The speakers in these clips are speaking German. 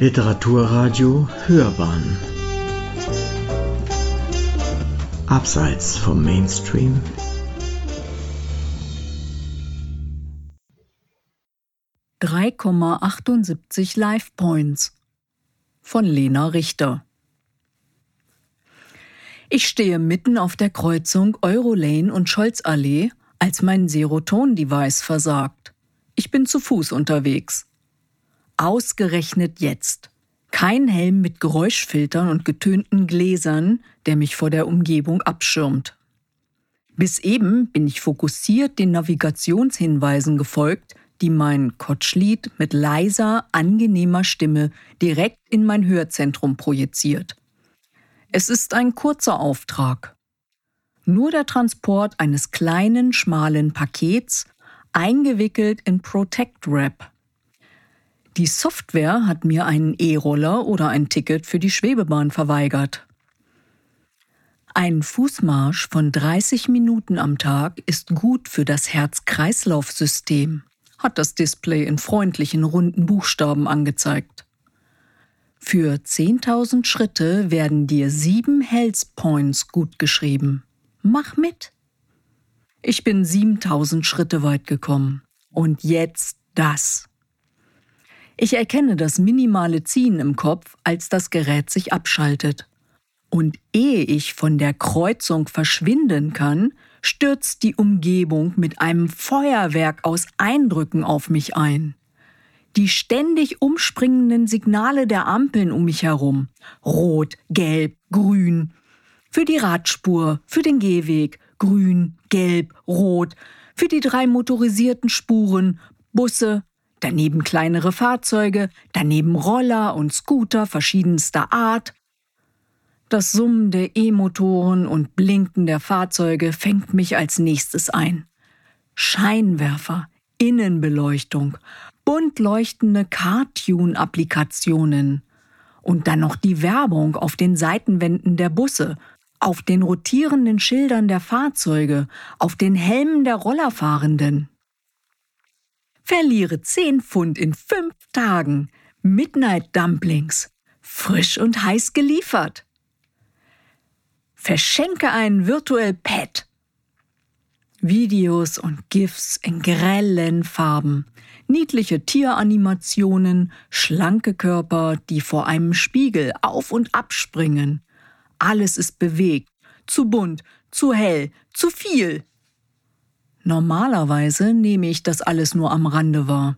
Literaturradio Hörbahn Abseits vom Mainstream Drei Komma Points von Lena Richter Ich stehe mitten auf der Kreuzung Eurolane und Scholzallee, als mein Seroton-Device versagt. Ich bin zu Fuß unterwegs. Ausgerechnet jetzt. Kein Helm mit Geräuschfiltern und getönten Gläsern, der mich vor der Umgebung abschirmt. Bis eben bin ich fokussiert den Navigationshinweisen gefolgt, die mein Kotschlied mit leiser, angenehmer Stimme direkt in mein Hörzentrum projiziert. Es ist ein kurzer Auftrag. Nur der Transport eines kleinen, schmalen Pakets, eingewickelt in Protect Wrap. Die Software hat mir einen E-Roller oder ein Ticket für die Schwebebahn verweigert. Ein Fußmarsch von 30 Minuten am Tag ist gut für das Herz-Kreislauf-System, hat das Display in freundlichen runden Buchstaben angezeigt. Für 10.000 Schritte werden dir sieben Health Points gut geschrieben. Mach mit! Ich bin 7000 Schritte weit gekommen. Und jetzt das. Ich erkenne das minimale Ziehen im Kopf, als das Gerät sich abschaltet. Und ehe ich von der Kreuzung verschwinden kann, stürzt die Umgebung mit einem Feuerwerk aus Eindrücken auf mich ein. Die ständig umspringenden Signale der Ampeln um mich herum. Rot, gelb, grün. Für die Radspur, für den Gehweg, grün, gelb, rot. Für die drei motorisierten Spuren, Busse, daneben kleinere Fahrzeuge, daneben Roller und Scooter verschiedenster Art. Das Summen der E-Motoren und Blinken der Fahrzeuge fängt mich als nächstes ein. Scheinwerfer, Innenbeleuchtung, bunt leuchtende Cartoon-Applikationen und dann noch die Werbung auf den Seitenwänden der Busse, auf den rotierenden Schildern der Fahrzeuge, auf den Helmen der Rollerfahrenden. Verliere 10 Pfund in 5 Tagen. Midnight Dumplings. Frisch und heiß geliefert. Verschenke einen virtuell Pet. Videos und GIFs in grellen Farben, niedliche Tieranimationen, schlanke Körper, die vor einem Spiegel auf und abspringen. Alles ist bewegt, zu bunt, zu hell, zu viel. Normalerweise nehme ich das alles nur am Rande wahr.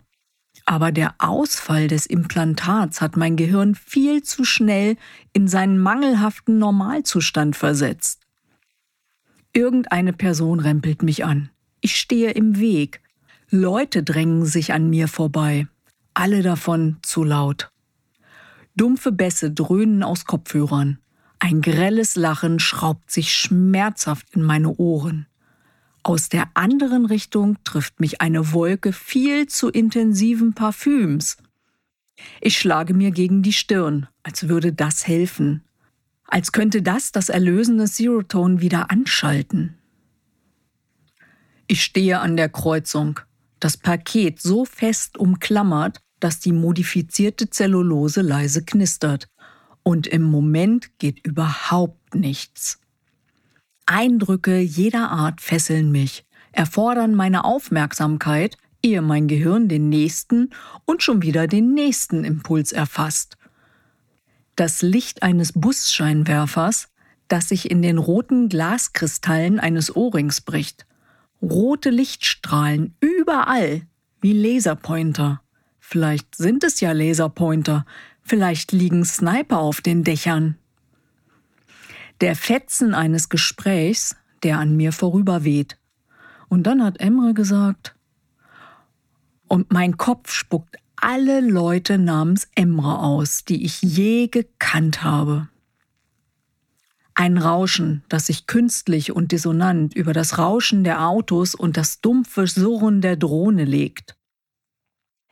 Aber der Ausfall des Implantats hat mein Gehirn viel zu schnell in seinen mangelhaften Normalzustand versetzt. Irgendeine Person rempelt mich an. Ich stehe im Weg. Leute drängen sich an mir vorbei. Alle davon zu laut. Dumpfe Bässe dröhnen aus Kopfhörern. Ein grelles Lachen schraubt sich schmerzhaft in meine Ohren. Aus der anderen Richtung trifft mich eine Wolke viel zu intensiven Parfüms. Ich schlage mir gegen die Stirn, als würde das helfen. Als könnte das das erlösende Zero-Tone wieder anschalten. Ich stehe an der Kreuzung, das Paket so fest umklammert, dass die modifizierte Zellulose leise knistert. Und im Moment geht überhaupt nichts. Eindrücke jeder Art fesseln mich, erfordern meine Aufmerksamkeit, ehe mein Gehirn den nächsten und schon wieder den nächsten Impuls erfasst. Das Licht eines Busscheinwerfers, das sich in den roten Glaskristallen eines Ohrrings bricht. Rote Lichtstrahlen überall, wie Laserpointer. Vielleicht sind es ja Laserpointer, vielleicht liegen Sniper auf den Dächern der Fetzen eines Gesprächs, der an mir vorüberweht. Und dann hat Emre gesagt, und mein Kopf spuckt alle Leute namens Emre aus, die ich je gekannt habe. Ein Rauschen, das sich künstlich und dissonant über das Rauschen der Autos und das dumpfe Surren der Drohne legt.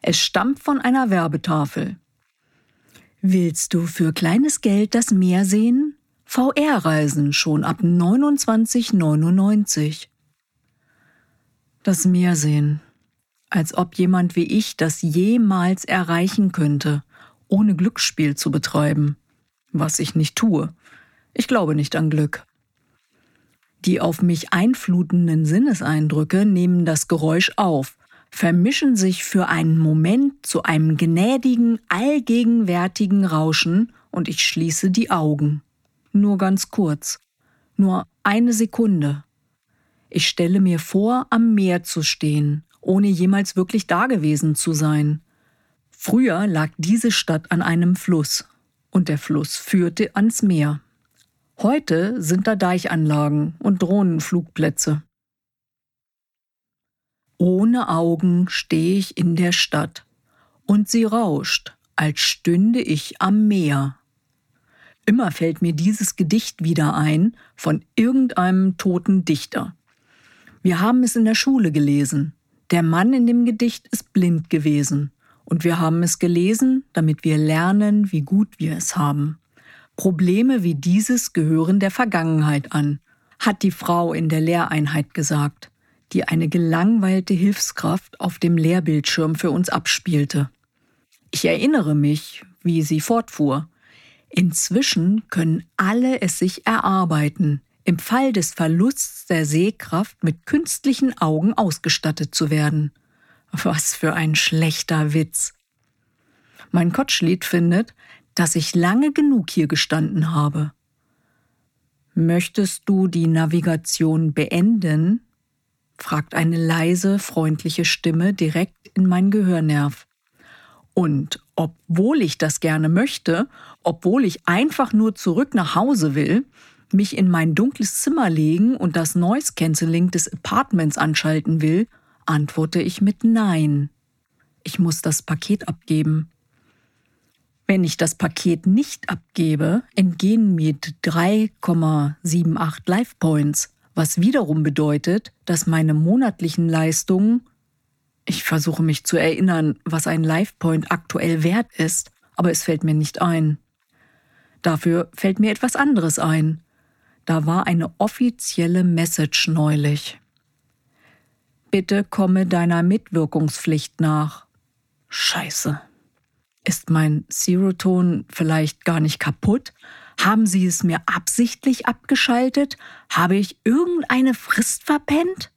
Es stammt von einer Werbetafel. Willst du für kleines Geld das Meer sehen? VR-Reisen schon ab 29,99. Das Meer sehen. Als ob jemand wie ich das jemals erreichen könnte. ohne Glücksspiel zu betreiben, was ich nicht tue. Ich glaube nicht an Glück. Die auf mich einflutenden Sinneseindrücke nehmen das Geräusch auf, vermischen sich für einen Moment zu einem gnädigen, allgegenwärtigen Rauschen und ich schließe die Augen. Nur ganz kurz. Nur eine Sekunde. Ich stelle mir vor, am Meer zu stehen, ohne jemals wirklich dagewesen zu sein. Früher lag diese Stadt an einem Fluss, und der Fluss führte ans Meer. Heute sind da Deichanlagen und Drohnenflugplätze. Ohne Augen stehe ich in der Stadt, und sie rauscht, als stünde ich am Meer. Immer fällt mir dieses Gedicht wieder ein von irgendeinem toten Dichter. Wir haben es in der Schule gelesen. Der Mann in dem Gedicht ist blind gewesen. Und wir haben es gelesen, damit wir lernen, wie gut wir es haben. Probleme wie dieses gehören der Vergangenheit an, hat die Frau in der Lehreinheit gesagt, die eine gelangweilte Hilfskraft auf dem Lehrbildschirm für uns abspielte. Ich erinnere mich, wie sie fortfuhr. Inzwischen können alle es sich erarbeiten, im Fall des Verlusts der Sehkraft mit künstlichen Augen ausgestattet zu werden. Was für ein schlechter Witz. Mein Kotschlied findet, dass ich lange genug hier gestanden habe. Möchtest du die Navigation beenden? fragt eine leise, freundliche Stimme direkt in mein Gehörnerv. Und obwohl ich das gerne möchte, obwohl ich einfach nur zurück nach Hause will, mich in mein dunkles Zimmer legen und das Noise Cancelling des Apartments anschalten will, antworte ich mit Nein. Ich muss das Paket abgeben. Wenn ich das Paket nicht abgebe, entgehen mir 3,78 Life Points, was wiederum bedeutet, dass meine monatlichen Leistungen ich versuche mich zu erinnern, was ein Life Point aktuell wert ist, aber es fällt mir nicht ein. Dafür fällt mir etwas anderes ein. Da war eine offizielle Message neulich. Bitte komme deiner Mitwirkungspflicht nach. Scheiße. Ist mein Seroton vielleicht gar nicht kaputt? Haben Sie es mir absichtlich abgeschaltet? Habe ich irgendeine Frist verpennt?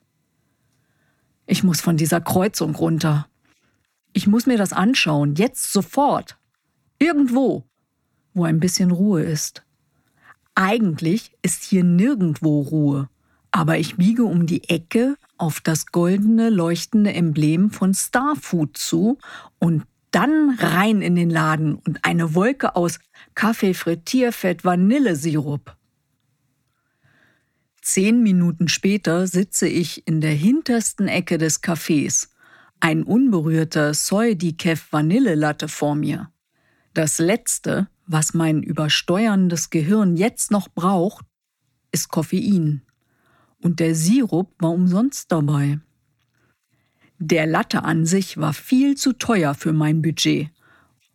Ich muss von dieser Kreuzung runter. Ich muss mir das anschauen, jetzt sofort. Irgendwo, wo ein bisschen Ruhe ist. Eigentlich ist hier nirgendwo Ruhe, aber ich biege um die Ecke auf das goldene, leuchtende Emblem von Starfood zu und dann rein in den Laden und eine Wolke aus Kaffee, Frittierfett, Vanillesirup. Zehn Minuten später sitze ich in der hintersten Ecke des Cafés. Ein unberührter Soy Decaf Vanillelatte vor mir. Das letzte, was mein übersteuerndes Gehirn jetzt noch braucht, ist Koffein. Und der Sirup war umsonst dabei. Der Latte an sich war viel zu teuer für mein Budget.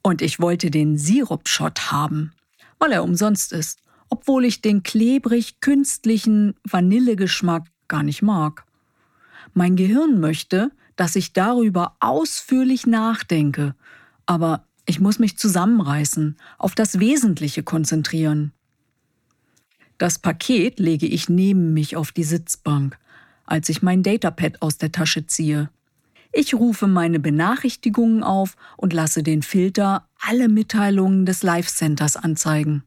Und ich wollte den Sirupshot haben, weil er umsonst ist, obwohl ich den klebrig künstlichen Vanillegeschmack gar nicht mag. Mein Gehirn möchte, dass ich darüber ausführlich nachdenke, aber ich muss mich zusammenreißen, auf das Wesentliche konzentrieren. Das Paket lege ich neben mich auf die Sitzbank, als ich mein Datapad aus der Tasche ziehe. Ich rufe meine Benachrichtigungen auf und lasse den Filter alle Mitteilungen des Live Centers anzeigen.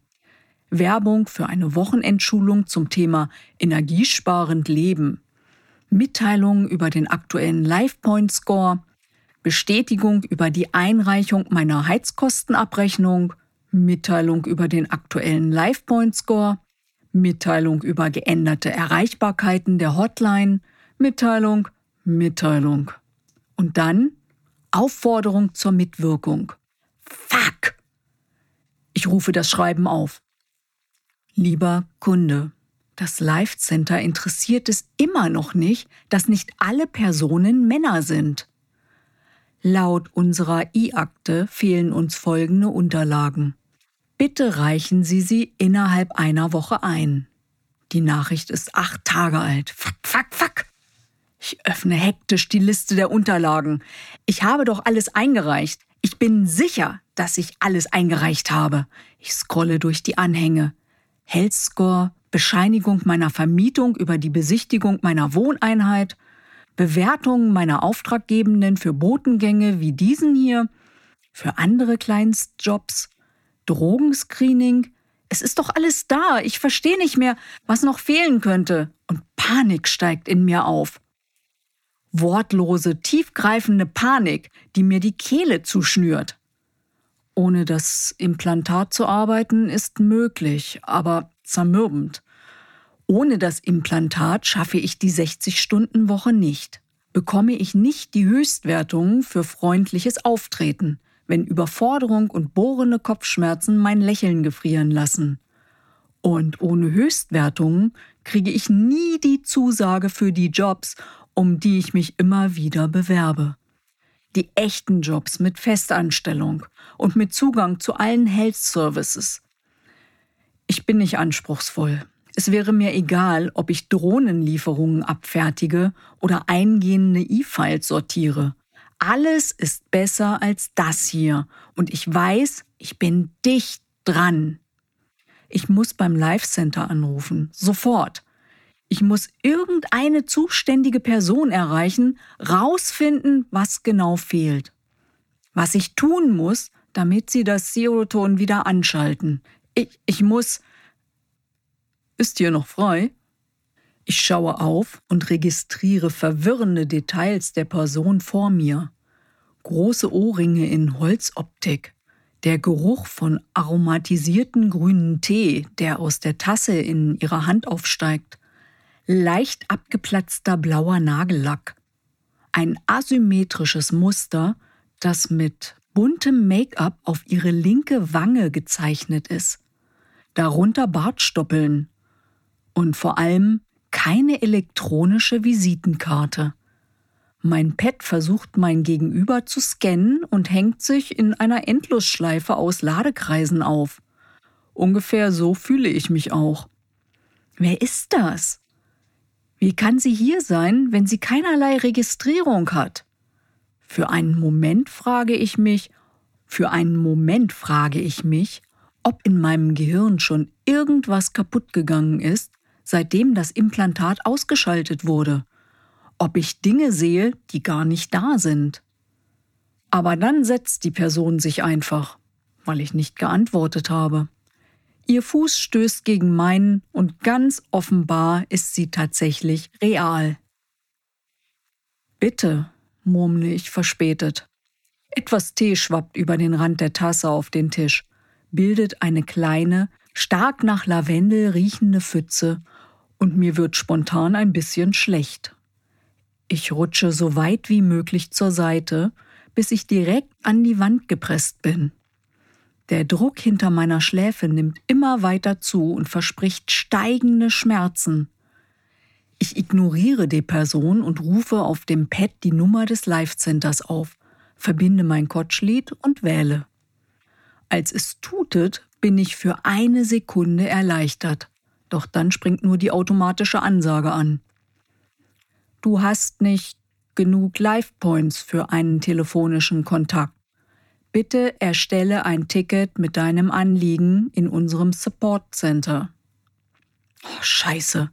Werbung für eine Wochenendschulung zum Thema Energiesparend Leben. Mitteilungen über den aktuellen LifePoint Score, Bestätigung über die Einreichung meiner Heizkostenabrechnung, Mitteilung über den aktuellen LifePoint Score, Mitteilung über geänderte Erreichbarkeiten der Hotline, Mitteilung, Mitteilung. Und dann Aufforderung zur Mitwirkung. Fuck! Ich rufe das Schreiben auf. Lieber Kunde, das Life Center interessiert es immer noch nicht, dass nicht alle Personen Männer sind. Laut unserer I-Akte fehlen uns folgende Unterlagen. Bitte reichen Sie sie innerhalb einer Woche ein. Die Nachricht ist acht Tage alt. Fuck, fuck, fuck. Ich öffne hektisch die Liste der Unterlagen. Ich habe doch alles eingereicht. Ich bin sicher, dass ich alles eingereicht habe. Ich scrolle durch die Anhänge. Health Score, Bescheinigung meiner Vermietung über die Besichtigung meiner Wohneinheit, Bewertungen meiner Auftraggebenden für Botengänge wie diesen hier, für andere Kleinstjobs, Drogenscreening. Es ist doch alles da. Ich verstehe nicht mehr, was noch fehlen könnte. Und Panik steigt in mir auf. Wortlose, tiefgreifende Panik, die mir die Kehle zuschnürt. Ohne das Implantat zu arbeiten ist möglich, aber zermürbend. Ohne das Implantat schaffe ich die 60-Stunden-Woche nicht. Bekomme ich nicht die Höchstwertung für freundliches Auftreten, wenn Überforderung und bohrende Kopfschmerzen mein Lächeln gefrieren lassen. Und ohne Höchstwertungen kriege ich nie die Zusage für die Jobs, um die ich mich immer wieder bewerbe. Die echten Jobs mit Festanstellung und mit Zugang zu allen Health Services. Ich bin nicht anspruchsvoll. Es wäre mir egal, ob ich Drohnenlieferungen abfertige oder eingehende E-Files sortiere. Alles ist besser als das hier. Und ich weiß, ich bin dicht dran. Ich muss beim Live Center anrufen. Sofort. Ich muss irgendeine zuständige Person erreichen, rausfinden, was genau fehlt. Was ich tun muss, damit sie das Seroton wieder anschalten. Ich, ich muss ist hier noch frei? Ich schaue auf und registriere verwirrende Details der Person vor mir. Große Ohrringe in Holzoptik, der Geruch von aromatisierten grünen Tee, der aus der Tasse in ihrer Hand aufsteigt, leicht abgeplatzter blauer Nagellack, ein asymmetrisches Muster, das mit buntem Make-up auf ihre linke Wange gezeichnet ist, darunter Bartstoppeln, und vor allem keine elektronische Visitenkarte. Mein Pad versucht mein Gegenüber zu scannen und hängt sich in einer Endlosschleife aus Ladekreisen auf. Ungefähr so fühle ich mich auch. Wer ist das? Wie kann sie hier sein, wenn sie keinerlei Registrierung hat? Für einen Moment frage ich mich, für einen Moment frage ich mich, ob in meinem Gehirn schon irgendwas kaputt gegangen ist, seitdem das Implantat ausgeschaltet wurde, ob ich Dinge sehe, die gar nicht da sind. Aber dann setzt die Person sich einfach, weil ich nicht geantwortet habe. Ihr Fuß stößt gegen meinen und ganz offenbar ist sie tatsächlich real. Bitte, murmle ich verspätet. Etwas Tee schwappt über den Rand der Tasse auf den Tisch, bildet eine kleine, stark nach Lavendel riechende Pfütze und mir wird spontan ein bisschen schlecht. Ich rutsche so weit wie möglich zur Seite, bis ich direkt an die Wand gepresst bin. Der Druck hinter meiner Schläfe nimmt immer weiter zu und verspricht steigende Schmerzen. Ich ignoriere die Person und rufe auf dem Pad die Nummer des Live-Centers auf, verbinde mein Kotschlied und wähle. Als es tutet, bin ich für eine Sekunde erleichtert. Doch dann springt nur die automatische Ansage an. Du hast nicht genug Life Points für einen telefonischen Kontakt. Bitte erstelle ein Ticket mit deinem Anliegen in unserem Support Center. Oh, scheiße.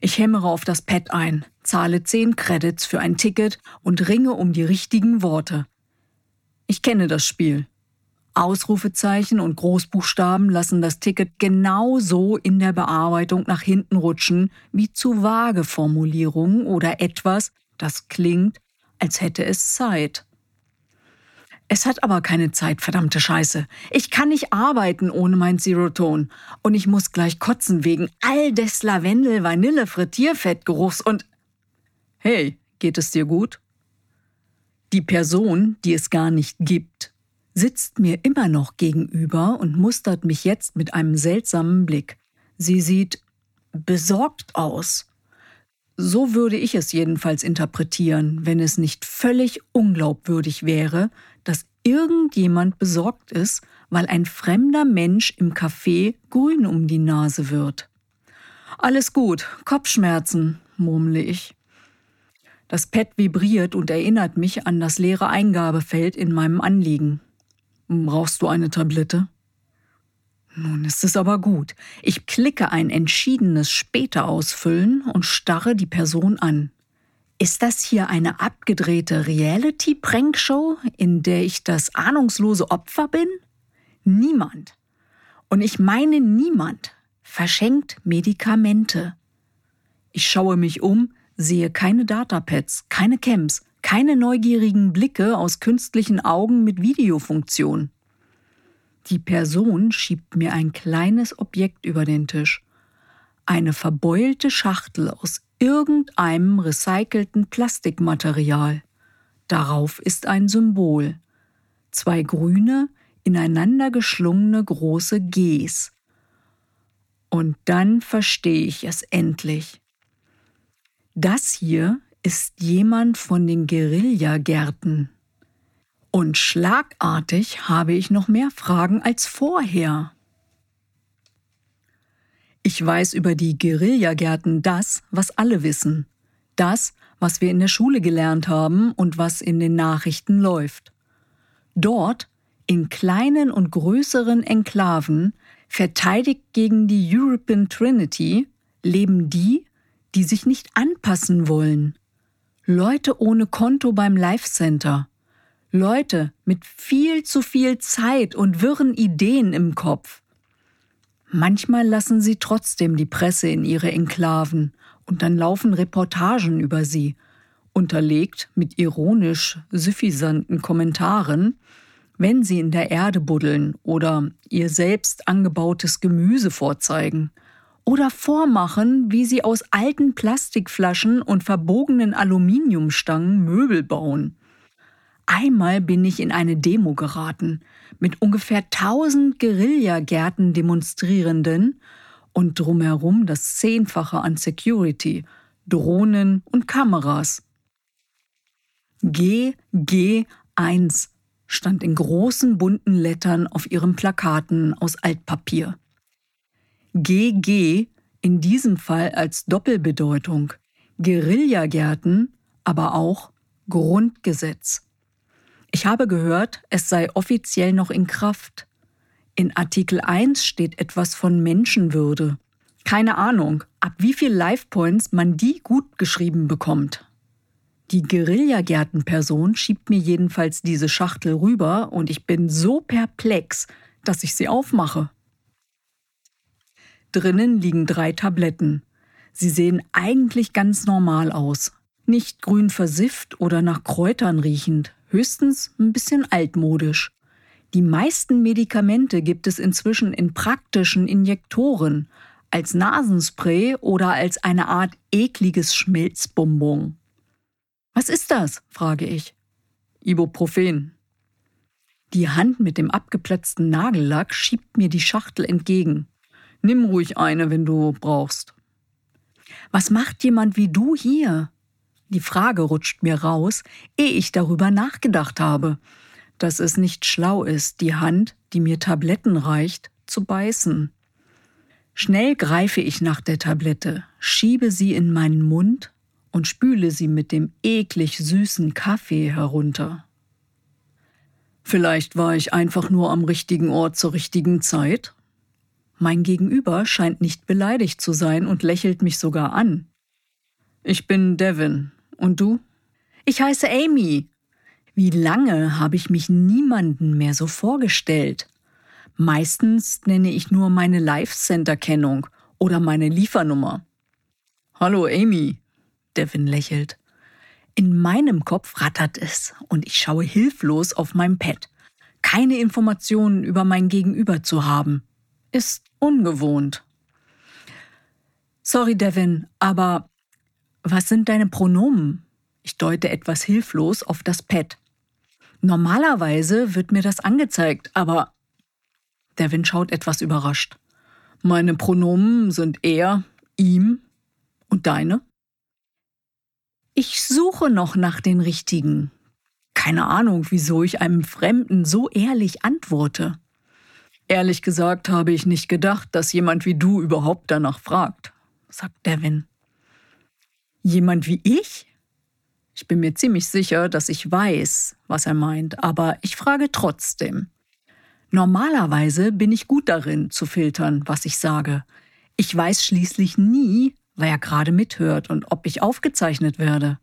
Ich hämmere auf das Pad ein, zahle 10 Credits für ein Ticket und ringe um die richtigen Worte. Ich kenne das Spiel. Ausrufezeichen und Großbuchstaben lassen das Ticket genauso in der Bearbeitung nach hinten rutschen wie zu vage Formulierungen oder etwas, das klingt, als hätte es Zeit. Es hat aber keine Zeit, verdammte Scheiße. Ich kann nicht arbeiten ohne mein Zero-Ton. Und ich muss gleich kotzen wegen all des Lavendel, Vanille, Frittierfettgeruchs und... Hey, geht es dir gut? Die Person, die es gar nicht gibt, sitzt mir immer noch gegenüber und mustert mich jetzt mit einem seltsamen Blick. Sie sieht besorgt aus. So würde ich es jedenfalls interpretieren, wenn es nicht völlig unglaubwürdig wäre, dass irgendjemand besorgt ist, weil ein fremder Mensch im Café grün um die Nase wird. Alles gut, Kopfschmerzen, murmle ich. Das Pad vibriert und erinnert mich an das leere Eingabefeld in meinem Anliegen. Brauchst du eine Tablette? Nun ist es aber gut. Ich klicke ein entschiedenes Später ausfüllen und starre die Person an. Ist das hier eine abgedrehte Reality-Prankshow, in der ich das ahnungslose Opfer bin? Niemand. Und ich meine niemand verschenkt Medikamente. Ich schaue mich um, sehe keine Datapads, keine Camps, keine neugierigen Blicke aus künstlichen Augen mit Videofunktion. Die Person schiebt mir ein kleines Objekt über den Tisch. Eine verbeulte Schachtel aus irgendeinem recycelten Plastikmaterial. Darauf ist ein Symbol. Zwei grüne, ineinander geschlungene große Gs. Und dann verstehe ich es endlich. Das hier ist jemand von den Guerillagärten. Und schlagartig habe ich noch mehr Fragen als vorher. Ich weiß über die Guerillagärten das, was alle wissen. Das, was wir in der Schule gelernt haben und was in den Nachrichten läuft. Dort, in kleinen und größeren Enklaven, verteidigt gegen die European Trinity, leben die, die sich nicht anpassen wollen. Leute ohne Konto beim Life Center. Leute mit viel zu viel Zeit und wirren Ideen im Kopf. Manchmal lassen sie trotzdem die Presse in ihre Enklaven und dann laufen Reportagen über sie, unterlegt mit ironisch suffisanten Kommentaren, wenn sie in der Erde buddeln oder ihr selbst angebautes Gemüse vorzeigen oder vormachen, wie sie aus alten Plastikflaschen und verbogenen Aluminiumstangen Möbel bauen. Einmal bin ich in eine Demo geraten mit ungefähr 1000 Guerillagärten Demonstrierenden und drumherum das Zehnfache an Security, Drohnen und Kameras. GG1 stand in großen bunten Lettern auf ihren Plakaten aus Altpapier. GG in diesem Fall als Doppelbedeutung, Guerillagärten, aber auch Grundgesetz. Ich habe gehört, es sei offiziell noch in Kraft. In Artikel 1 steht etwas von Menschenwürde. Keine Ahnung, ab wie viel Life Points man die gut geschrieben bekommt. Die Guerillagärtenperson schiebt mir jedenfalls diese Schachtel rüber und ich bin so perplex, dass ich sie aufmache. Drinnen liegen drei Tabletten. Sie sehen eigentlich ganz normal aus. Nicht grün versifft oder nach Kräutern riechend, höchstens ein bisschen altmodisch. Die meisten Medikamente gibt es inzwischen in praktischen Injektoren, als Nasenspray oder als eine Art ekliges Schmelzbonbon. Was ist das? frage ich. Ibuprofen. Die Hand mit dem abgeplatzten Nagellack schiebt mir die Schachtel entgegen. Nimm ruhig eine, wenn du brauchst. Was macht jemand wie du hier? Die Frage rutscht mir raus, ehe ich darüber nachgedacht habe, dass es nicht schlau ist, die Hand, die mir Tabletten reicht, zu beißen. Schnell greife ich nach der Tablette, schiebe sie in meinen Mund und spüle sie mit dem eklig süßen Kaffee herunter. Vielleicht war ich einfach nur am richtigen Ort zur richtigen Zeit. Mein Gegenüber scheint nicht beleidigt zu sein und lächelt mich sogar an. Ich bin Devin. Und du? Ich heiße Amy. Wie lange habe ich mich niemanden mehr so vorgestellt? Meistens nenne ich nur meine Live-Center-Kennung oder meine Liefernummer. Hallo Amy, Devin lächelt. In meinem Kopf rattert es und ich schaue hilflos auf mein Pad. Keine Informationen über mein Gegenüber zu haben, ist ungewohnt. Sorry, Devin, aber was sind deine Pronomen? Ich deute etwas hilflos auf das Pad. Normalerweise wird mir das angezeigt, aber Devin schaut etwas überrascht. Meine Pronomen sind er, ihm und deine? Ich suche noch nach den richtigen. Keine Ahnung, wieso ich einem Fremden so ehrlich antworte. Ehrlich gesagt habe ich nicht gedacht, dass jemand wie du überhaupt danach fragt, sagt Devin. Jemand wie ich? Ich bin mir ziemlich sicher, dass ich weiß, was er meint, aber ich frage trotzdem. Normalerweise bin ich gut darin, zu filtern, was ich sage. Ich weiß schließlich nie, wer gerade mithört und ob ich aufgezeichnet werde.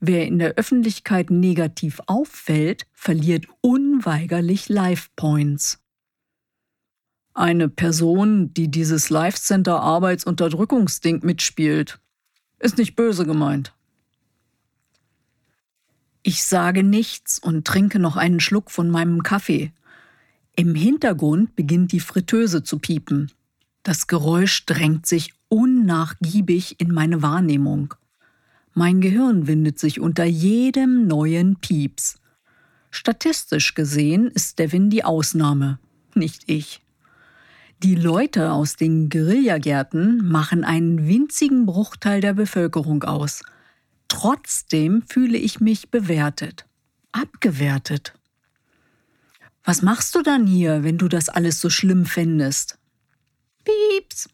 Wer in der Öffentlichkeit negativ auffällt, verliert unweigerlich Life Points. Eine Person, die dieses Life Center Arbeitsunterdrückungsding mitspielt, ist nicht böse gemeint. Ich sage nichts und trinke noch einen Schluck von meinem Kaffee. Im Hintergrund beginnt die Fritteuse zu piepen. Das Geräusch drängt sich unnachgiebig in meine Wahrnehmung. Mein Gehirn windet sich unter jedem neuen Pieps. Statistisch gesehen ist Devin die Ausnahme, nicht ich. Die Leute aus den Guerillagärten machen einen winzigen Bruchteil der Bevölkerung aus. Trotzdem fühle ich mich bewertet, abgewertet. Was machst du dann hier, wenn du das alles so schlimm findest? Pieps.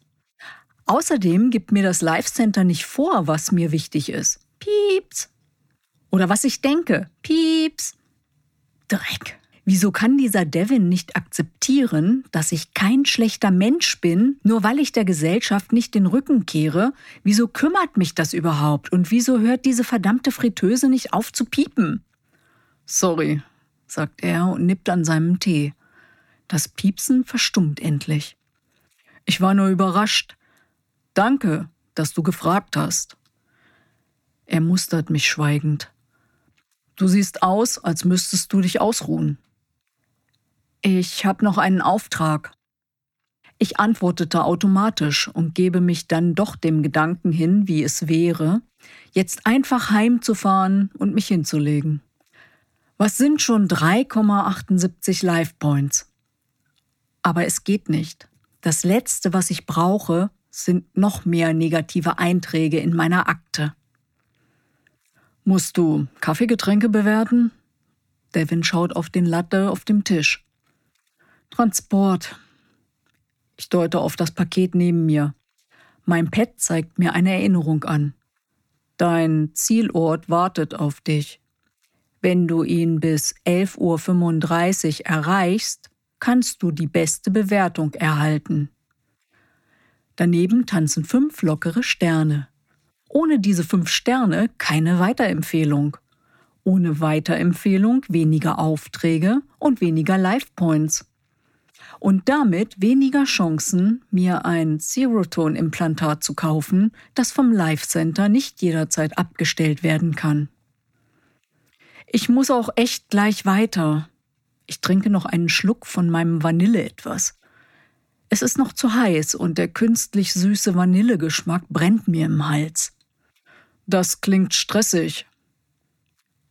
Außerdem gibt mir das Life Center nicht vor, was mir wichtig ist. Pieps. Oder was ich denke. Pieps. Dreck. Wieso kann dieser Devin nicht akzeptieren, dass ich kein schlechter Mensch bin, nur weil ich der Gesellschaft nicht den Rücken kehre? Wieso kümmert mich das überhaupt? Und wieso hört diese verdammte Fritteuse nicht auf zu piepen? Sorry, sagt er und nippt an seinem Tee. Das Piepsen verstummt endlich. Ich war nur überrascht. Danke, dass du gefragt hast. Er mustert mich schweigend. Du siehst aus, als müsstest du dich ausruhen. Ich habe noch einen Auftrag. Ich antwortete automatisch und gebe mich dann doch dem Gedanken hin, wie es wäre, jetzt einfach heimzufahren und mich hinzulegen. Was sind schon 3,78 Life Points? Aber es geht nicht. Das Letzte, was ich brauche, sind noch mehr negative Einträge in meiner Akte. Musst du Kaffeegetränke bewerten? Devin schaut auf den Latte auf dem Tisch. Transport. Ich deute auf das Paket neben mir. Mein Pad zeigt mir eine Erinnerung an. Dein Zielort wartet auf dich. Wenn du ihn bis 11.35 Uhr erreichst, kannst du die beste Bewertung erhalten. Daneben tanzen fünf lockere Sterne. Ohne diese fünf Sterne keine Weiterempfehlung. Ohne Weiterempfehlung weniger Aufträge und weniger Life Points. Und damit weniger Chancen, mir ein Zeroton-Implantat zu kaufen, das vom Life Center nicht jederzeit abgestellt werden kann. Ich muss auch echt gleich weiter. Ich trinke noch einen Schluck von meinem Vanille etwas. Es ist noch zu heiß und der künstlich süße Vanillegeschmack brennt mir im Hals. Das klingt stressig.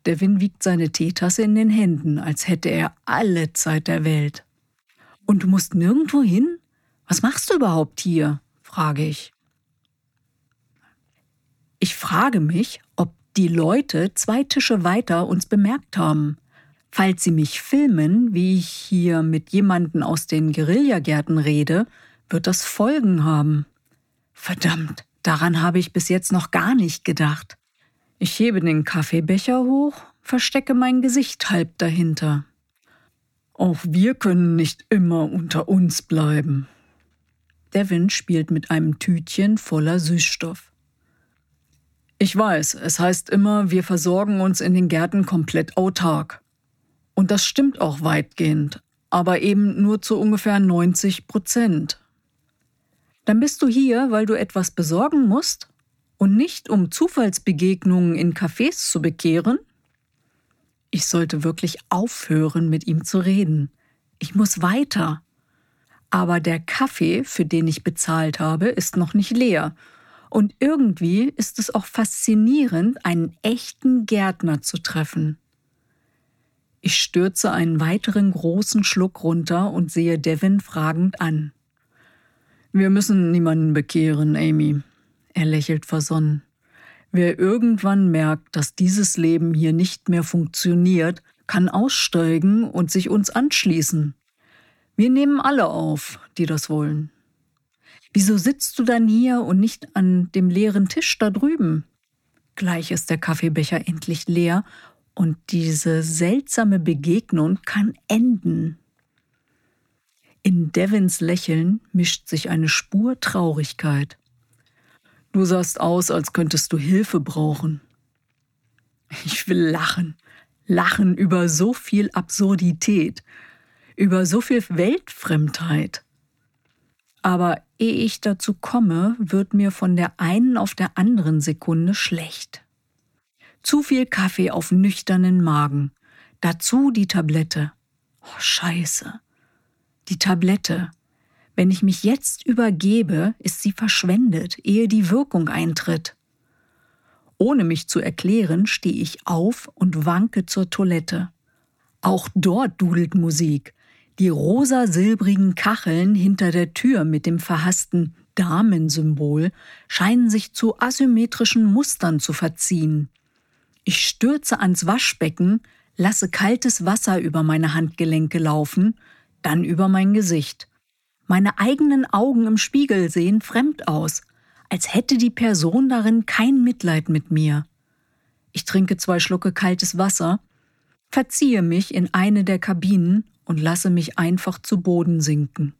Devin wiegt seine Teetasse in den Händen, als hätte er alle Zeit der Welt. Und du musst nirgendwo hin? Was machst du überhaupt hier? frage ich. Ich frage mich, ob die Leute zwei Tische weiter uns bemerkt haben. Falls sie mich filmen, wie ich hier mit jemanden aus den Guerillagärten rede, wird das Folgen haben. Verdammt, daran habe ich bis jetzt noch gar nicht gedacht. Ich hebe den Kaffeebecher hoch, verstecke mein Gesicht halb dahinter. Auch wir können nicht immer unter uns bleiben. Devin spielt mit einem Tütchen voller Süßstoff. Ich weiß, es heißt immer, wir versorgen uns in den Gärten komplett autark. Und das stimmt auch weitgehend, aber eben nur zu ungefähr 90 Prozent. Dann bist du hier, weil du etwas besorgen musst und nicht um Zufallsbegegnungen in Cafés zu bekehren? Ich sollte wirklich aufhören, mit ihm zu reden. Ich muss weiter. Aber der Kaffee, für den ich bezahlt habe, ist noch nicht leer. Und irgendwie ist es auch faszinierend, einen echten Gärtner zu treffen. Ich stürze einen weiteren großen Schluck runter und sehe Devin fragend an. Wir müssen niemanden bekehren, Amy. Er lächelt versonnen. Wer irgendwann merkt, dass dieses Leben hier nicht mehr funktioniert, kann aussteigen und sich uns anschließen. Wir nehmen alle auf, die das wollen. Wieso sitzt du dann hier und nicht an dem leeren Tisch da drüben? Gleich ist der Kaffeebecher endlich leer und diese seltsame Begegnung kann enden. In Devins Lächeln mischt sich eine Spur Traurigkeit. Du sahst aus, als könntest du Hilfe brauchen. Ich will lachen. Lachen über so viel Absurdität, über so viel Weltfremdheit. Aber ehe ich dazu komme, wird mir von der einen auf der anderen Sekunde schlecht. Zu viel Kaffee auf nüchternen Magen. Dazu die Tablette. Oh, scheiße. Die Tablette. Wenn ich mich jetzt übergebe, ist sie verschwendet, ehe die Wirkung eintritt. Ohne mich zu erklären, stehe ich auf und wanke zur Toilette. Auch dort dudelt Musik. Die rosa-silbrigen Kacheln hinter der Tür mit dem verhassten Damensymbol scheinen sich zu asymmetrischen Mustern zu verziehen. Ich stürze ans Waschbecken, lasse kaltes Wasser über meine Handgelenke laufen, dann über mein Gesicht. Meine eigenen Augen im Spiegel sehen fremd aus, als hätte die Person darin kein Mitleid mit mir. Ich trinke zwei Schlucke kaltes Wasser, verziehe mich in eine der Kabinen und lasse mich einfach zu Boden sinken.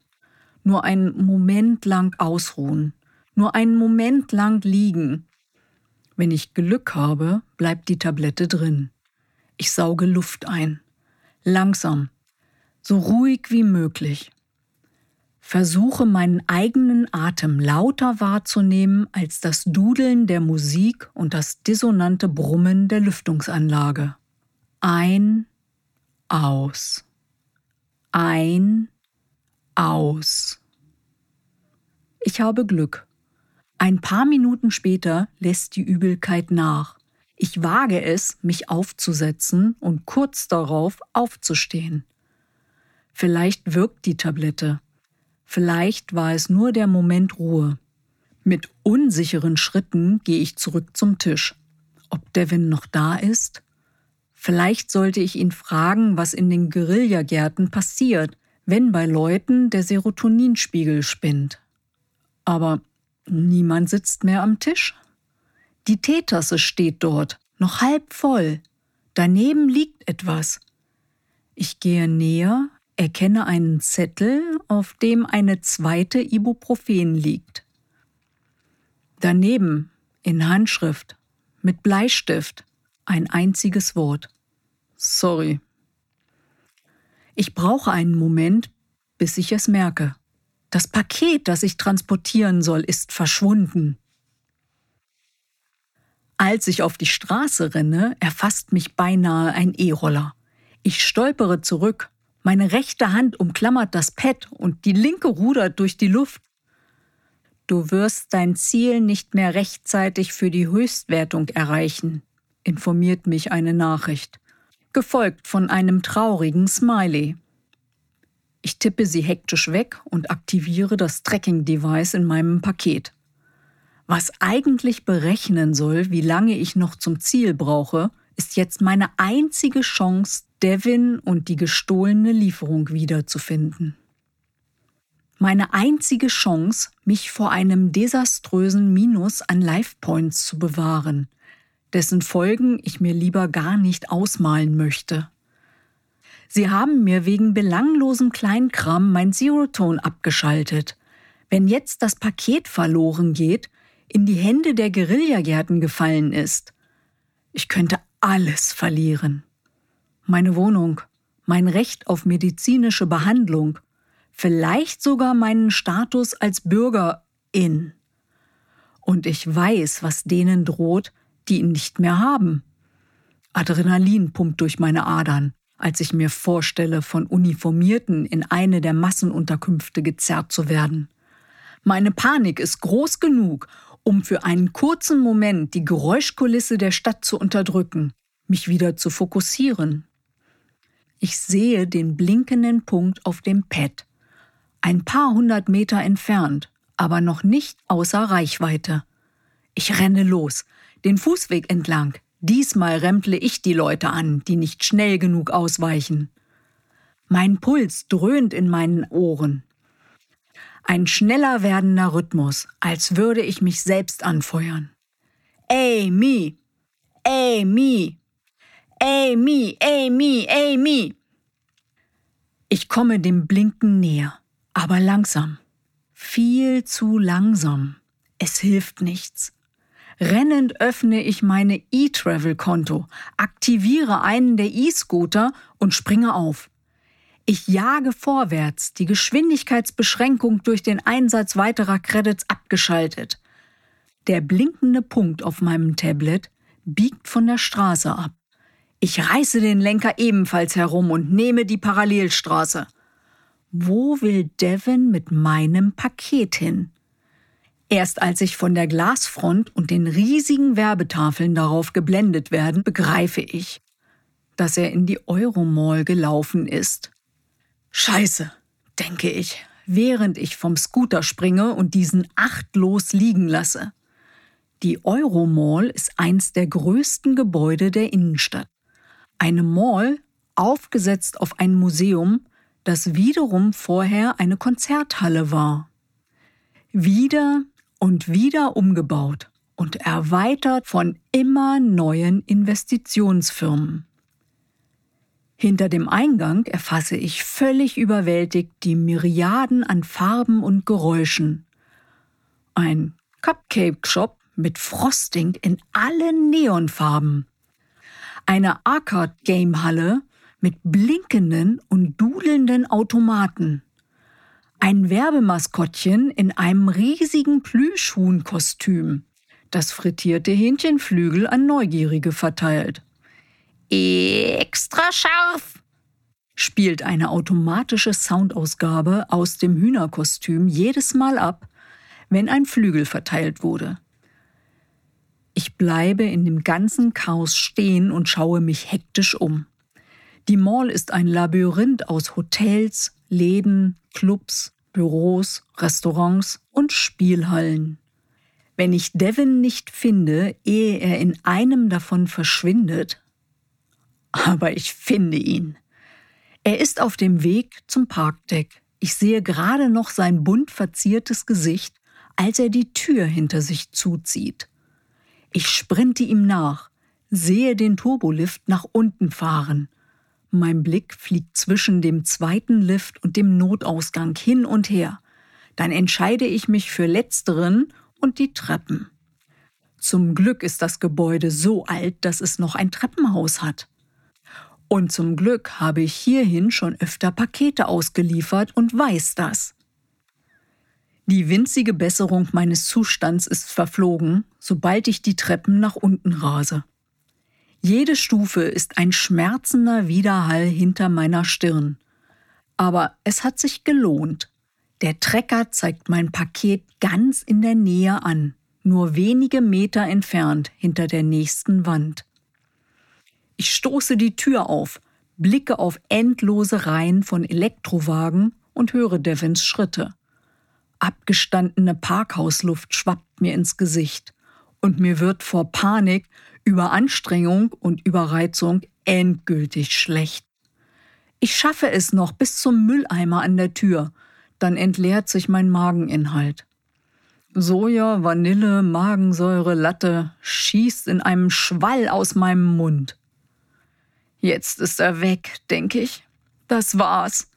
Nur einen Moment lang ausruhen, nur einen Moment lang liegen, wenn ich Glück habe, bleibt die Tablette drin. Ich sauge Luft ein. Langsam. So ruhig wie möglich. Versuche meinen eigenen Atem lauter wahrzunehmen als das Dudeln der Musik und das dissonante Brummen der Lüftungsanlage. Ein, aus. Ein, aus. Ich habe Glück. Ein paar Minuten später lässt die Übelkeit nach. Ich wage es, mich aufzusetzen und kurz darauf aufzustehen. Vielleicht wirkt die Tablette. Vielleicht war es nur der Moment Ruhe. Mit unsicheren Schritten gehe ich zurück zum Tisch. Ob Devin noch da ist? Vielleicht sollte ich ihn fragen, was in den Guerillagärten passiert, wenn bei Leuten der Serotoninspiegel spinnt. Aber Niemand sitzt mehr am Tisch. Die Teetasse steht dort, noch halb voll. Daneben liegt etwas. Ich gehe näher, erkenne einen Zettel, auf dem eine zweite Ibuprofen liegt. Daneben, in Handschrift, mit Bleistift, ein einziges Wort. Sorry. Ich brauche einen Moment, bis ich es merke. Das Paket, das ich transportieren soll, ist verschwunden. Als ich auf die Straße renne, erfasst mich beinahe ein E-Roller. Ich stolpere zurück. Meine rechte Hand umklammert das Pad und die linke rudert durch die Luft. Du wirst dein Ziel nicht mehr rechtzeitig für die Höchstwertung erreichen, informiert mich eine Nachricht, gefolgt von einem traurigen Smiley. Ich tippe sie hektisch weg und aktiviere das Tracking-Device in meinem Paket. Was eigentlich berechnen soll, wie lange ich noch zum Ziel brauche, ist jetzt meine einzige Chance, Devin und die gestohlene Lieferung wiederzufinden. Meine einzige Chance, mich vor einem desaströsen Minus an Life Points zu bewahren, dessen Folgen ich mir lieber gar nicht ausmalen möchte. Sie haben mir wegen belanglosem Kleinkram mein Zero-Tone abgeschaltet. Wenn jetzt das Paket verloren geht, in die Hände der Guerillagärten gefallen ist, ich könnte alles verlieren. Meine Wohnung, mein Recht auf medizinische Behandlung, vielleicht sogar meinen Status als Bürgerin. Und ich weiß, was denen droht, die ihn nicht mehr haben. Adrenalin pumpt durch meine Adern als ich mir vorstelle, von Uniformierten in eine der Massenunterkünfte gezerrt zu werden. Meine Panik ist groß genug, um für einen kurzen Moment die Geräuschkulisse der Stadt zu unterdrücken, mich wieder zu fokussieren. Ich sehe den blinkenden Punkt auf dem Pad, ein paar hundert Meter entfernt, aber noch nicht außer Reichweite. Ich renne los, den Fußweg entlang, Diesmal remple ich die Leute an, die nicht schnell genug ausweichen. Mein Puls dröhnt in meinen Ohren. Ein schneller werdender Rhythmus, als würde ich mich selbst anfeuern. Amy! Amy! Amy! Amy! Amy! Ich komme dem Blinken näher. Aber langsam. Viel zu langsam. Es hilft nichts. Rennend öffne ich meine E-Travel-Konto, aktiviere einen der E-Scooter und springe auf. Ich jage vorwärts, die Geschwindigkeitsbeschränkung durch den Einsatz weiterer Credits abgeschaltet. Der blinkende Punkt auf meinem Tablet biegt von der Straße ab. Ich reiße den Lenker ebenfalls herum und nehme die Parallelstraße. Wo will Devin mit meinem Paket hin? Erst als ich von der Glasfront und den riesigen Werbetafeln darauf geblendet werden, begreife ich, dass er in die Euromall gelaufen ist. Scheiße, denke ich, während ich vom Scooter springe und diesen achtlos liegen lasse. Die Euromall ist eins der größten Gebäude der Innenstadt. Eine Mall, aufgesetzt auf ein Museum, das wiederum vorher eine Konzerthalle war. Wieder und wieder umgebaut und erweitert von immer neuen Investitionsfirmen. Hinter dem Eingang erfasse ich völlig überwältigt die Myriaden an Farben und Geräuschen. Ein Cupcake-Shop mit Frosting in allen Neonfarben. Eine Arcade-Game-Halle mit blinkenden und dudelnden Automaten ein Werbemaskottchen in einem riesigen Plüschhuhnkostüm, das frittierte Hähnchenflügel an Neugierige verteilt. Extra scharf! spielt eine automatische Soundausgabe aus dem Hühnerkostüm jedes Mal ab, wenn ein Flügel verteilt wurde. Ich bleibe in dem ganzen Chaos stehen und schaue mich hektisch um. Die Mall ist ein Labyrinth aus Hotels, Läden, Clubs, Büros, Restaurants und Spielhallen. Wenn ich Devin nicht finde, ehe er in einem davon verschwindet, aber ich finde ihn. Er ist auf dem Weg zum Parkdeck. Ich sehe gerade noch sein bunt verziertes Gesicht, als er die Tür hinter sich zuzieht. Ich sprinte ihm nach, sehe den Turbolift nach unten fahren mein Blick fliegt zwischen dem zweiten Lift und dem Notausgang hin und her. Dann entscheide ich mich für letzteren und die Treppen. Zum Glück ist das Gebäude so alt, dass es noch ein Treppenhaus hat. Und zum Glück habe ich hierhin schon öfter Pakete ausgeliefert und weiß das. Die winzige Besserung meines Zustands ist verflogen, sobald ich die Treppen nach unten rase. Jede Stufe ist ein schmerzender Widerhall hinter meiner Stirn. Aber es hat sich gelohnt. Der Trecker zeigt mein Paket ganz in der Nähe an, nur wenige Meter entfernt hinter der nächsten Wand. Ich stoße die Tür auf, blicke auf endlose Reihen von Elektrowagen und höre Devins Schritte. Abgestandene Parkhausluft schwappt mir ins Gesicht und mir wird vor Panik Überanstrengung und Überreizung endgültig schlecht. Ich schaffe es noch bis zum Mülleimer an der Tür, dann entleert sich mein Mageninhalt. Soja, Vanille, Magensäure, Latte schießt in einem Schwall aus meinem Mund. Jetzt ist er weg, denke ich. Das war's.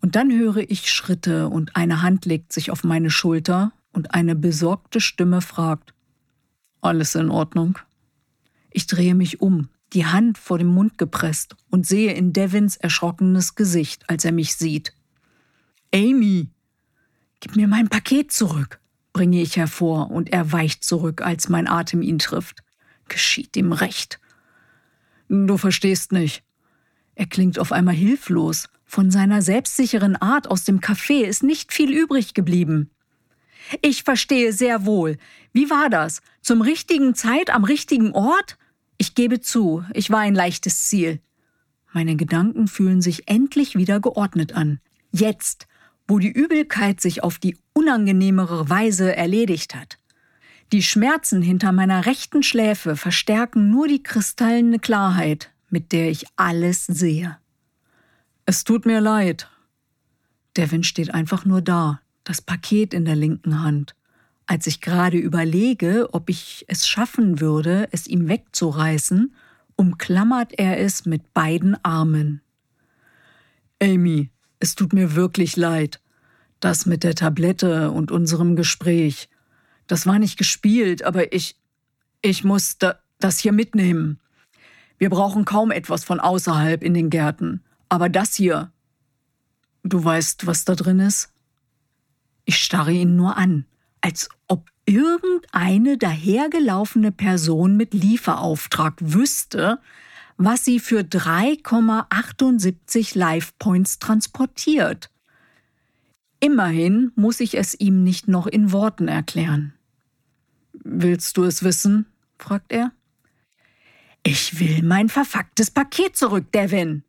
Und dann höre ich Schritte und eine Hand legt sich auf meine Schulter und eine besorgte Stimme fragt, alles in Ordnung. Ich drehe mich um, die Hand vor dem Mund gepresst und sehe in Devins erschrockenes Gesicht, als er mich sieht. Amy, gib mir mein Paket zurück, bringe ich hervor, und er weicht zurück, als mein Atem ihn trifft. Geschieht ihm recht. Du verstehst nicht. Er klingt auf einmal hilflos. Von seiner selbstsicheren Art aus dem Café ist nicht viel übrig geblieben. Ich verstehe sehr wohl. Wie war das? Zum richtigen Zeit am richtigen Ort? Ich gebe zu, ich war ein leichtes Ziel. Meine Gedanken fühlen sich endlich wieder geordnet an. Jetzt, wo die Übelkeit sich auf die unangenehmere Weise erledigt hat. Die Schmerzen hinter meiner rechten Schläfe verstärken nur die kristallene Klarheit, mit der ich alles sehe. Es tut mir leid. Devin steht einfach nur da, das Paket in der linken Hand. Als ich gerade überlege, ob ich es schaffen würde, es ihm wegzureißen, umklammert er es mit beiden Armen. Amy, Es tut mir wirklich leid. Das mit der Tablette und unserem Gespräch. Das war nicht gespielt, aber ich. Ich muss da, das hier mitnehmen. Wir brauchen kaum etwas von außerhalb in den Gärten. Aber das hier. Du weißt, was da drin ist? Ich starre ihn nur an, als ob irgendeine dahergelaufene Person mit Lieferauftrag wüsste, was sie für 3,78 Life Points transportiert. Immerhin muss ich es ihm nicht noch in Worten erklären. Willst du es wissen? fragt er. Ich will mein verfucktes Paket zurück, Devin.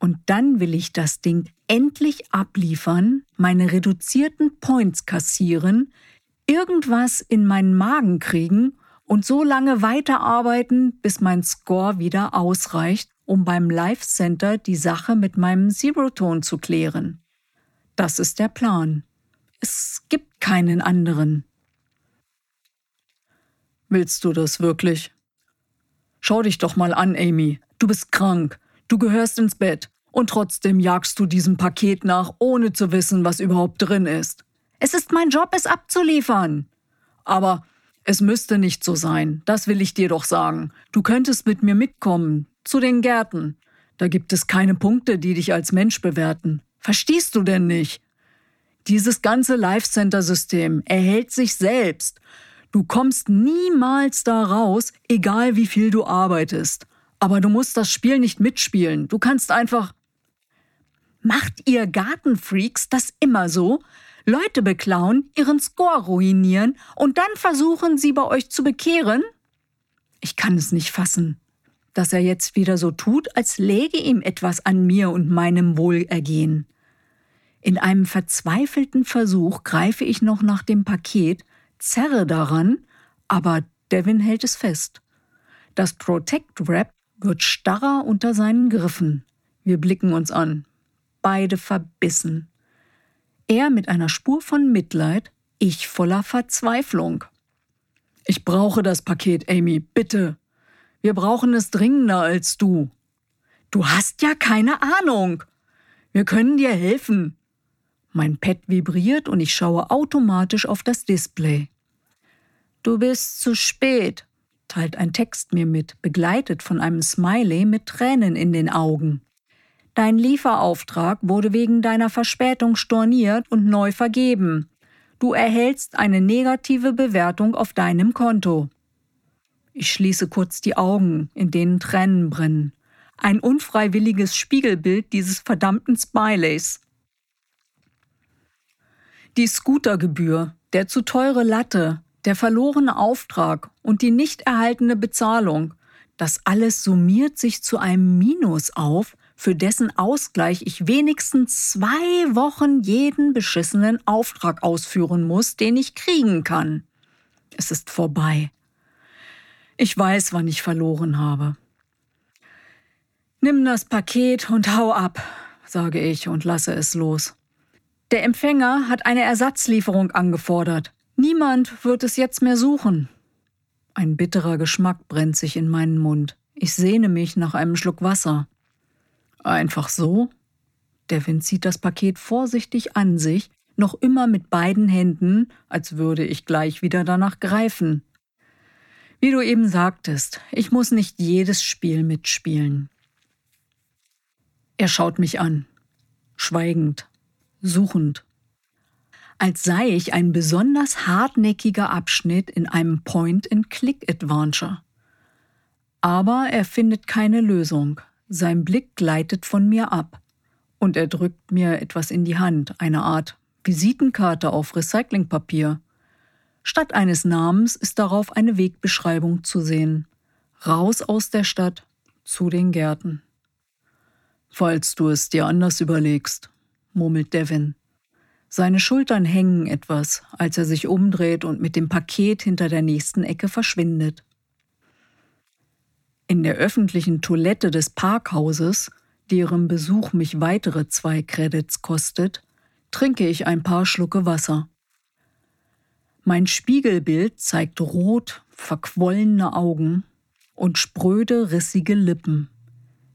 Und dann will ich das Ding endlich abliefern, meine reduzierten Points kassieren, irgendwas in meinen Magen kriegen und so lange weiterarbeiten, bis mein Score wieder ausreicht, um beim Life Center die Sache mit meinem Zero-Ton zu klären. Das ist der Plan. Es gibt keinen anderen. Willst du das wirklich? Schau dich doch mal an, Amy. Du bist krank. Du gehörst ins Bett. Und trotzdem jagst du diesem Paket nach, ohne zu wissen, was überhaupt drin ist. Es ist mein Job, es abzuliefern. Aber es müsste nicht so sein, das will ich dir doch sagen. Du könntest mit mir mitkommen, zu den Gärten. Da gibt es keine Punkte, die dich als Mensch bewerten. Verstehst du denn nicht? Dieses ganze Life Center System erhält sich selbst. Du kommst niemals da raus, egal wie viel du arbeitest. Aber du musst das Spiel nicht mitspielen. Du kannst einfach Macht ihr Gartenfreaks das immer so? Leute beklauen, ihren Score ruinieren und dann versuchen, sie bei euch zu bekehren? Ich kann es nicht fassen, dass er jetzt wieder so tut, als läge ihm etwas an mir und meinem Wohlergehen. In einem verzweifelten Versuch greife ich noch nach dem Paket, zerre daran, aber Devin hält es fest. Das Protect Wrap wird starrer unter seinen Griffen. Wir blicken uns an beide verbissen. Er mit einer Spur von Mitleid, ich voller Verzweiflung. Ich brauche das Paket, Amy, bitte. Wir brauchen es dringender als du. Du hast ja keine Ahnung. Wir können dir helfen. Mein Pad vibriert und ich schaue automatisch auf das Display. Du bist zu spät, teilt ein Text mir mit, begleitet von einem Smiley mit Tränen in den Augen. Dein Lieferauftrag wurde wegen deiner Verspätung storniert und neu vergeben. Du erhältst eine negative Bewertung auf deinem Konto. Ich schließe kurz die Augen, in denen Tränen brennen. Ein unfreiwilliges Spiegelbild dieses verdammten Smileys. Die Scootergebühr, der zu teure Latte, der verlorene Auftrag und die nicht erhaltene Bezahlung, das alles summiert sich zu einem Minus auf, für dessen Ausgleich ich wenigstens zwei Wochen jeden beschissenen Auftrag ausführen muss, den ich kriegen kann. Es ist vorbei. Ich weiß, wann ich verloren habe. Nimm das Paket und hau ab, sage ich und lasse es los. Der Empfänger hat eine Ersatzlieferung angefordert. Niemand wird es jetzt mehr suchen. Ein bitterer Geschmack brennt sich in meinen Mund. Ich sehne mich nach einem Schluck Wasser. Einfach so? Devin zieht das Paket vorsichtig an sich, noch immer mit beiden Händen, als würde ich gleich wieder danach greifen. Wie du eben sagtest, ich muss nicht jedes Spiel mitspielen. Er schaut mich an, schweigend, suchend, als sei ich ein besonders hartnäckiger Abschnitt in einem Point-and-Click-Adventure. Aber er findet keine Lösung. Sein Blick gleitet von mir ab und er drückt mir etwas in die Hand, eine Art Visitenkarte auf Recyclingpapier. Statt eines Namens ist darauf eine Wegbeschreibung zu sehen. Raus aus der Stadt, zu den Gärten. Falls du es dir anders überlegst, murmelt Devin. Seine Schultern hängen etwas, als er sich umdreht und mit dem Paket hinter der nächsten Ecke verschwindet. In der öffentlichen Toilette des Parkhauses, deren Besuch mich weitere zwei Credits kostet, trinke ich ein paar Schlucke Wasser. Mein Spiegelbild zeigt rot, verquollene Augen und spröde, rissige Lippen.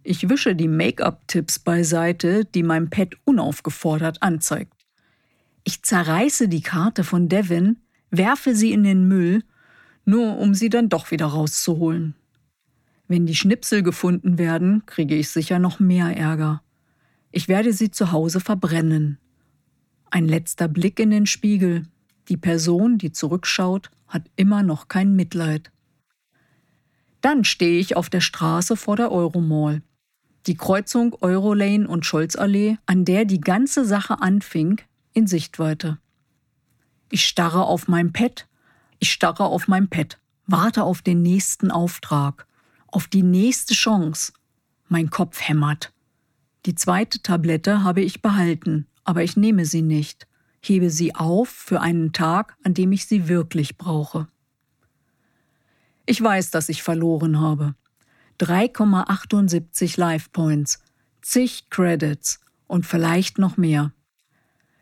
Ich wische die Make-up-Tipps beiseite, die mein Pad unaufgefordert anzeigt. Ich zerreiße die Karte von Devin, werfe sie in den Müll, nur um sie dann doch wieder rauszuholen. Wenn die Schnipsel gefunden werden, kriege ich sicher noch mehr Ärger. Ich werde sie zu Hause verbrennen. Ein letzter Blick in den Spiegel. Die Person, die zurückschaut, hat immer noch kein Mitleid. Dann stehe ich auf der Straße vor der Euromall. Die Kreuzung Eurolane und Scholzallee, an der die ganze Sache anfing, in Sichtweite. Ich starre auf mein Pad, ich starre auf mein Pad, warte auf den nächsten Auftrag, auf die nächste Chance. Mein Kopf hämmert. Die zweite Tablette habe ich behalten, aber ich nehme sie nicht, hebe sie auf für einen Tag, an dem ich sie wirklich brauche. Ich weiß, dass ich verloren habe. 3,78 Life Points, zig Credits und vielleicht noch mehr.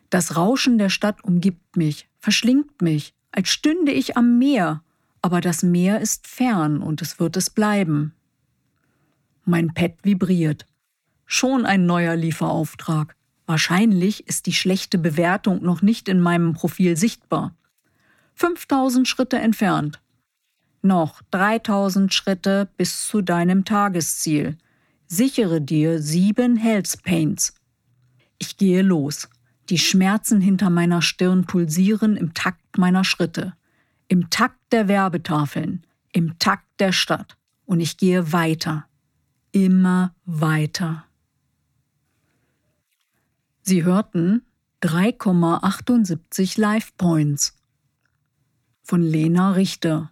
Das Rauschen der Stadt umgibt mich, verschlingt mich, als stünde ich am Meer, aber das Meer ist fern und es wird es bleiben. Mein Pad vibriert. Schon ein neuer Lieferauftrag. Wahrscheinlich ist die schlechte Bewertung noch nicht in meinem Profil sichtbar. 5000 Schritte entfernt. Noch 3000 Schritte bis zu deinem Tagesziel. Sichere dir sieben Health Paints. Ich gehe los. Die Schmerzen hinter meiner Stirn pulsieren im Takt meiner Schritte, im Takt der Werbetafeln, im Takt der Stadt. Und ich gehe weiter, immer weiter. Sie hörten 3,78 Life Points von Lena Richter.